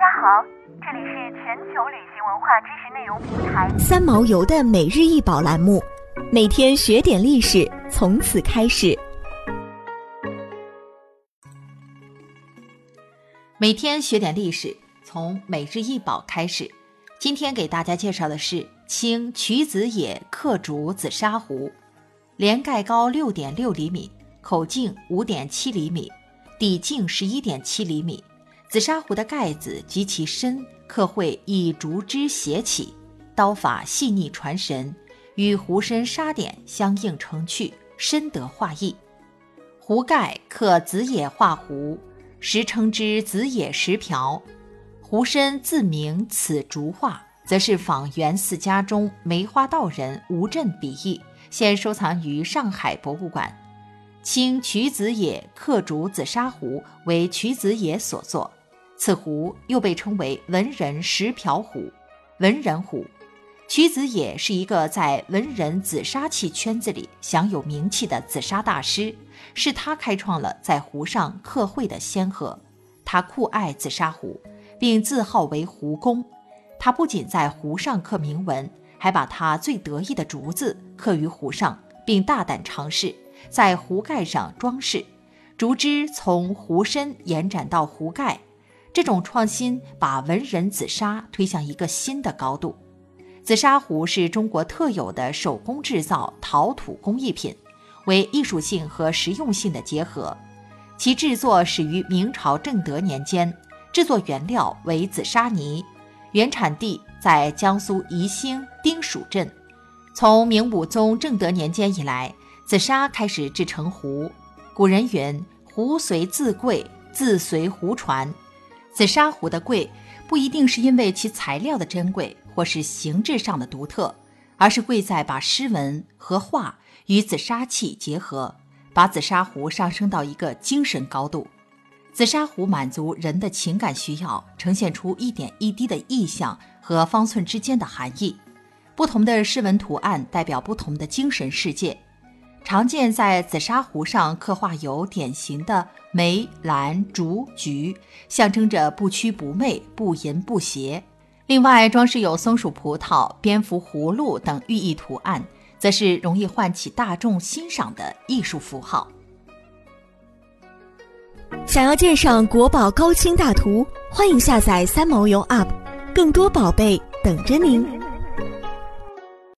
大家好，这里是全球旅行文化知识内容平台三毛游的每日一宝栏目，每天学点历史，从此开始。每天学点历史，从每日一宝开始。今天给大家介绍的是清瞿子野刻竹紫砂壶，连盖高六点六厘米，口径五点七厘米，底径十一点七厘米。紫砂壶的盖子及其身刻绘以竹枝斜起，刀法细腻传神，与壶身砂点相映成趣，深得画意。壶盖刻紫野画壶，时称之紫野石瓢。壶身自名此竹画，则是仿元四家中梅花道人吴镇笔意，现收藏于上海博物馆。清瞿子野刻竹紫砂壶为瞿子野所作。此壶又被称为文人石瓢壶、文人壶。瞿子野是一个在文人紫砂器圈子里享有名气的紫砂大师，是他开创了在壶上刻绘的先河。他酷爱紫砂壶，并自号为壶工。他不仅在壶上刻铭文，还把他最得意的竹子刻于壶上，并大胆尝试在壶盖上装饰。竹枝从壶身延展到壶盖。这种创新把文人紫砂推向一个新的高度。紫砂壶是中国特有的手工制造陶土工艺品，为艺术性和实用性的结合。其制作始于明朝正德年间，制作原料为紫砂泥，原产地在江苏宜兴丁蜀镇。从明武宗正德年间以来，紫砂开始制成壶。古人云：“壶随自贵，自随壶传。”紫砂壶的贵，不一定是因为其材料的珍贵，或是形制上的独特，而是贵在把诗文和画与紫砂器结合，把紫砂壶上升到一个精神高度。紫砂壶满足人的情感需要，呈现出一点一滴的意象和方寸之间的含义。不同的诗文图案代表不同的精神世界。常见在紫砂壶上刻画有典型的梅、兰、竹、菊，象征着不屈不媚、不淫不邪。另外，装饰有松鼠、葡萄、蝙蝠、葫芦等寓意图案，则是容易唤起大众欣赏的艺术符号。想要鉴赏国宝高清大图，欢迎下载三毛游 App，更多宝贝等着您。